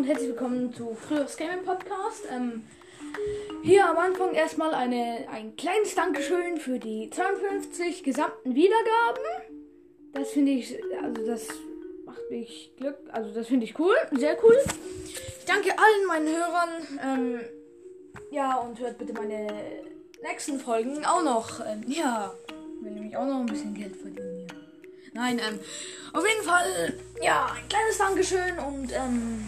und herzlich willkommen zu Frühers Gaming Podcast. Ähm, hier am Anfang erstmal eine, ein kleines Dankeschön für die 52 gesamten Wiedergaben. Das finde ich, also das macht mich Glück, also das finde ich cool, sehr cool. Ich danke allen meinen Hörern. Ähm, ja, und hört bitte meine nächsten Folgen auch noch. Ähm, ja, will nämlich auch noch ein bisschen Geld verdienen. Nein, ähm, auf jeden Fall, ja, ein kleines Dankeschön und ähm,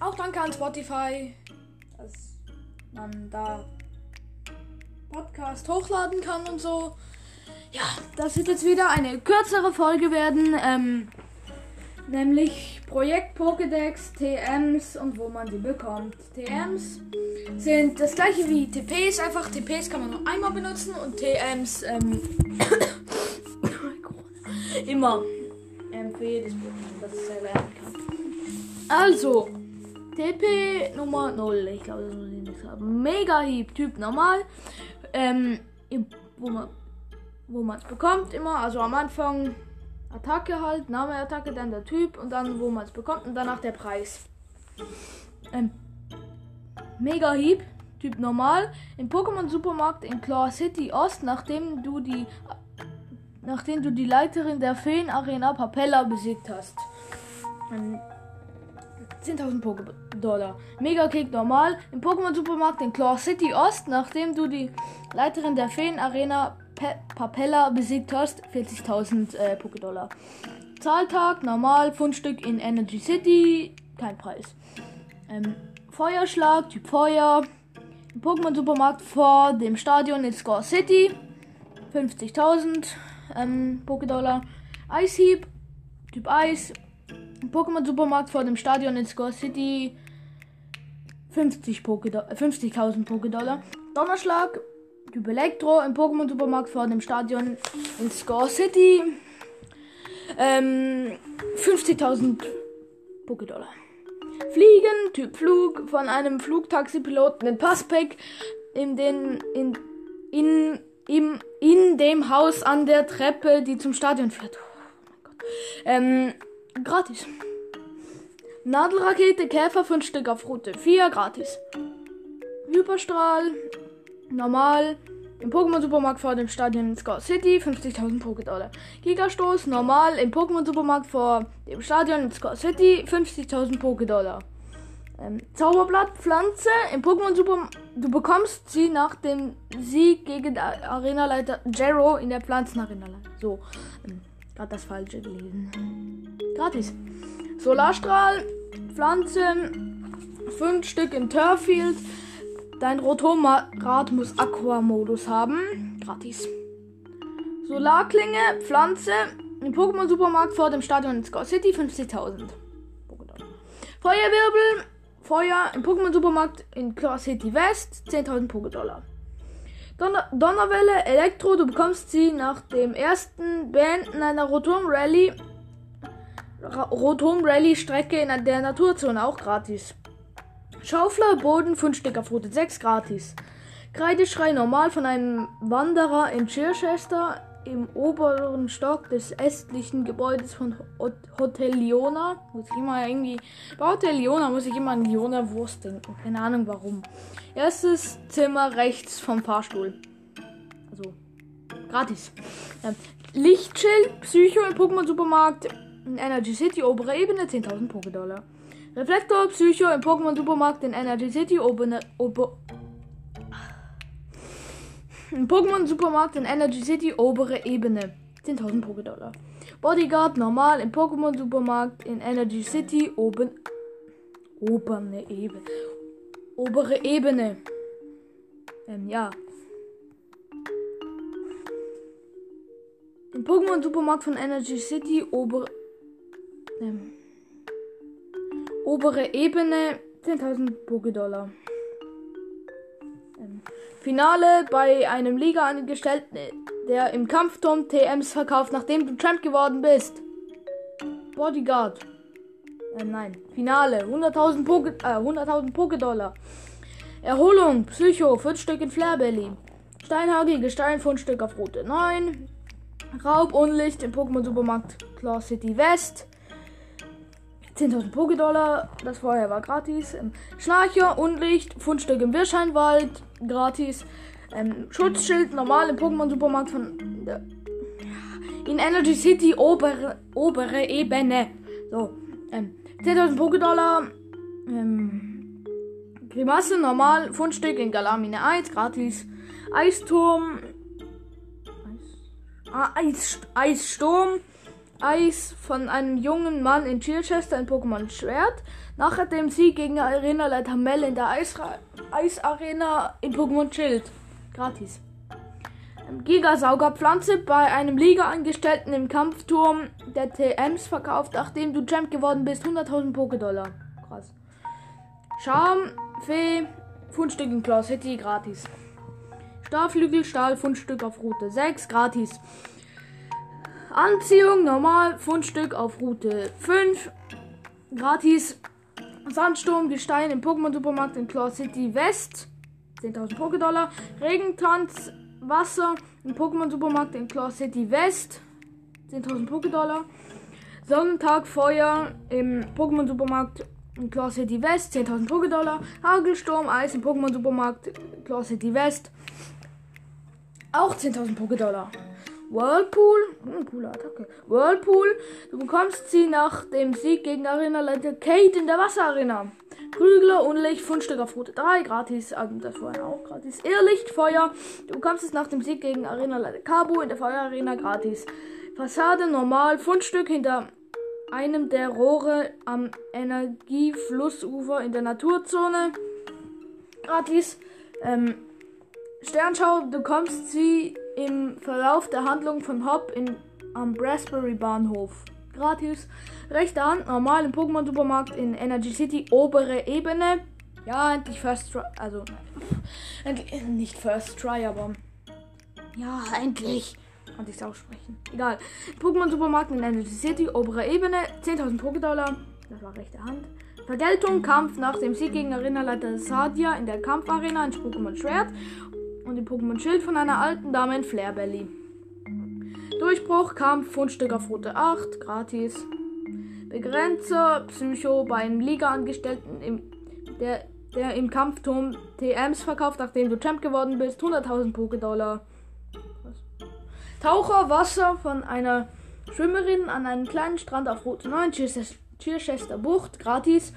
auch danke an Spotify, dass man da Podcast hochladen kann und so. Ja, das wird jetzt wieder eine kürzere Folge werden, ähm, nämlich Projekt Pokédex, TMs und wo man sie bekommt. TMs sind das gleiche wie TPs, einfach TPs kann man nur einmal benutzen und TMs, ähm, immer ähm, für jedes Pokémon, das es erlernen kann. Also, TP Nummer 0, ich glaube, das muss ich nicht haben. Mega Hieb, Typ normal. Ähm, wo man wo man es bekommt, immer, also am Anfang Attacke halt, Name Attacke, dann der Typ und dann wo man es bekommt und danach der Preis. Ähm, Mega Hieb, Typ normal, im Pokémon Supermarkt in Claw City Ost, nachdem du die nachdem du die Leiterin der Feen Arena Papella besiegt hast. Ähm, 10.000 Poké-Dollar. Mega Kick normal. Im Pokémon Supermarkt in Claw City Ost, nachdem du die Leiterin der Feen Arena Pe Papella besiegt hast, 40.000 äh, Poké-Dollar. Zahltag normal. Fundstück in Energy City, kein Preis. Ähm, Feuerschlag, Typ Feuer. Im Pokémon Supermarkt vor dem Stadion in Score City, 50.000 ähm, Poké-Dollar. Eishieb, Typ Eis. Pokémon Supermarkt vor dem Stadion in Score City 50 50.000 50 Poké-Dollar. Donnerschlag, Typ Elektro im Pokémon Supermarkt vor dem Stadion in Score City ähm, 50.000 Poké-Dollar. Fliegen, Typ Flug, von einem Flugtaxi-Piloten in Passpack in den in, in im, in dem Haus an der Treppe, die zum Stadion führt. Oh mein Gott. Ähm, gratis. Nadelrakete, Käfer, 5 Stück auf Route 4, gratis. Hyperstrahl, normal. Im Pokémon-Supermarkt vor dem Stadion in Score City, 50.000 Poké-Dollar. Gigastoß, normal. Im Pokémon-Supermarkt vor dem Stadion in Score City, 50.000 Poké-Dollar. Ähm, Zauberblatt, Pflanze. Im Pokémon Super. Du bekommst sie nach dem Sieg gegen Arenaleiter Jero in der Pflanzenarena. So. Ähm, Gerade das Falsche gelesen. Gratis. Solarstrahl, Pflanze. Fünf Stück im Turffield. Dein Rotomrad muss Aqua-Modus haben. Gratis. Solarklinge, Pflanze. Im Pokémon Supermarkt vor dem Stadion in Score City 50.000. Feuerwirbel, Feuer im Pokémon Supermarkt in Claw City West 10.000 Poké-Dollar. Donner Donnerwelle Elektro, du bekommst sie nach dem ersten Beenden einer Rotom Rally Rotom Rally Strecke in der Naturzone auch gratis. Schaufler Boden 5 Stück auf Route 6 gratis. Kreideschrei normal von einem Wanderer in Chichester im oberen Stock des östlichen Gebäudes von Hotel Liona. Muss ich immer irgendwie. Bei Hotel Liona muss ich immer an Liona Wurst denken. Keine Ahnung warum. Erstes Zimmer rechts vom Fahrstuhl. Also, gratis. Ja. Lichtschild, Psycho im Pokémon Supermarkt in Energy City, obere Ebene, 10.000 Poké-Dollar. Reflektor, Psycho im Pokémon Supermarkt in Energy City, obere, ober, im Pokémon Supermarkt in Energy City, obere Ebene. 10.000 Poké-Dollar. Bodyguard normal im Pokémon Supermarkt in Energy City, oben. Obere Ebene. Obere Ebene. Ähm, ja. Im Pokémon Supermarkt von Energy City, obere. Ähm, obere Ebene. 10.000 Poké-Dollar. Finale bei einem Liga-Angestellten, der im Kampfturm TMs verkauft, nachdem du Champ geworden bist. Bodyguard. Äh, nein. Finale. 100.000 Poke, äh, 100.000 Poké-Dollar. Erholung. Psycho. 5 Stück in Flairbelly. Steinhagel. Gestein. Fundstück auf Route 9. Raub. Unlicht im Pokémon Supermarkt Claw City West. 10.000 Pokédollar. Das vorher war gratis. Ähm, Schnarcher, Unlicht, Fundstück im Wirscheinwald, gratis. Ähm, Schutzschild, normal im Pokémon-Supermarkt von der, in Energy City, obere, obere Ebene. So, ähm, 10.000 Pokédollar. Ähm, Grimasse, normal, Fundstück in Galamine 1, gratis. Eisturm. Eis, ah, Eis, Eissturm. Eis von einem jungen Mann in Chichester in Pokémon Schwert. Nach dem Sieg gegen Arena-Leiter Mel in der Eisarena in Pokémon Schild. Gratis. Gigasaugerpflanze bei einem Liga-Angestellten im Kampfturm der TMs verkauft, nachdem du Champ geworden bist. 100.000 Pokédollar. Krass. Charme, Fee, Fundstück in Claw City, gratis. Stahlflügel, Stahl, Fundstück auf Route 6, gratis. Anziehung, normal, Fundstück auf Route 5, gratis. Sandsturm, Gestein im Pokémon-Supermarkt in Claw City West, 10.000 Pokédollar. Regentanz, Wasser im Pokémon-Supermarkt in Claw City West, 10.000 Pokédollar. Sonnentag, Feuer im Pokémon-Supermarkt in Claw City West, 10.000 Pokédollar. Hagelsturm, Eis im Pokémon-Supermarkt Claw City West, auch 10.000 Pokédollar. Whirlpool, hm, coole Attacke. Whirlpool, du bekommst sie nach dem Sieg gegen Arena-Leiter Kate in der Wasserarena. Prügler, Unlicht, Fundstück auf Route 3, gratis, also das vorher auch gratis. Irrlicht, Feuer, du bekommst es nach dem Sieg gegen Arena-Leiter Cabo in der Feuerarena gratis. Fassade, normal, Fundstück hinter einem der Rohre am Energieflussufer in der Naturzone. Gratis. Ähm, Sternschau, du kommst sie im Verlauf der Handlung von Hop in, am Raspberry Bahnhof. Gratis. Rechte Hand, normal im Pokémon-Supermarkt in Energy City, obere Ebene. Ja, endlich First Try. Also, nicht First Try, aber. Ja, endlich. Konnte ich es aussprechen. Egal. Pokémon-Supermarkt in Energy City, obere Ebene. 10.000 Pokédollar. Das war rechte Hand. Vergeltung, Kampf nach dem Sieg gegen Erinnerleiter Sadia in der Kampfarena in Pokémon Schwert und dem Pokémon Schild von einer alten Dame in Flairbelly. Durchbruch, Kampf, Fundstück auf Route 8, gratis. Begrenzer, Psycho bei einem Liga-Angestellten, im, der, der im Kampfturm TMs verkauft, nachdem du Champ geworden bist. 100.000 Pokédollar. Taucher, Wasser von einer Schwimmerin an einem kleinen Strand auf Route 9, Chichester Bucht, gratis.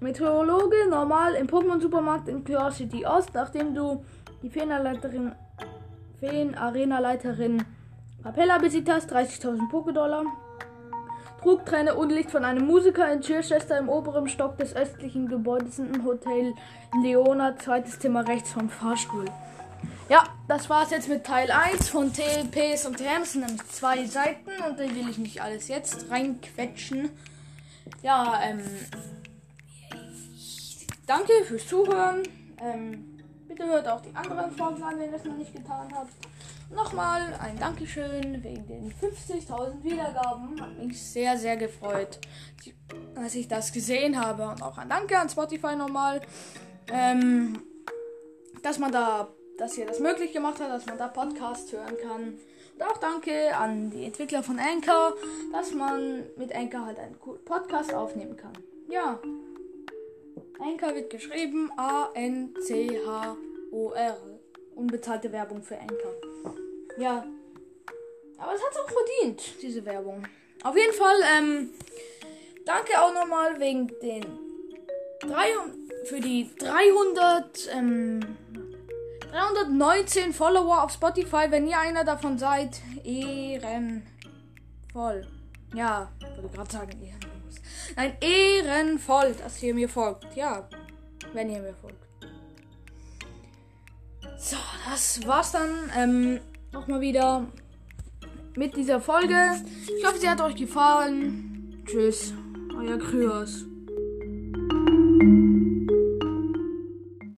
Meteorologe, normal im Pokémon-Supermarkt in Claw City Ost, nachdem du die Feenarena-Leiterin Feen Capella besiegt hast, 30.000 Pokédollar. Trugträne Unlicht von einem Musiker in Chichester im oberen Stock des östlichen Gebäudes im Hotel Leona, zweites Zimmer rechts vom Fahrstuhl. Ja, das war's jetzt mit Teil 1 von TLPs und TMs, nämlich zwei Seiten und da will ich nicht alles jetzt reinquetschen. Ja, ähm, danke fürs Zuhören. Ähm, Bitte hört auch die anderen Folgen an, wenn ihr es noch nicht getan habt. Nochmal ein Dankeschön wegen den 50.000 Wiedergaben. Hat mich sehr, sehr gefreut, dass ich das gesehen habe. Und auch ein Danke an Spotify nochmal, ähm, dass man da, dass ihr das möglich gemacht hat, dass man da Podcast hören kann. Und auch danke an die Entwickler von Anchor, dass man mit Anchor halt einen Podcast aufnehmen kann. Ja. Anchor wird geschrieben A-N-C-H-O-R. Unbezahlte Werbung für Anchor. Ja. Aber es hat auch verdient, diese Werbung. Auf jeden Fall, ähm, danke auch nochmal wegen den 300, für die 300, ähm, 319 Follower auf Spotify. Wenn ihr einer davon seid, ehrenvoll. Ja, wollte gerade sagen, ehrenvoll. Nein, ehrenvoll, dass ihr mir folgt. Ja, wenn ihr mir folgt. So, das war's dann ähm, nochmal wieder mit dieser Folge. Ich hoffe, sie hat euch gefallen. Tschüss, euer Kryos.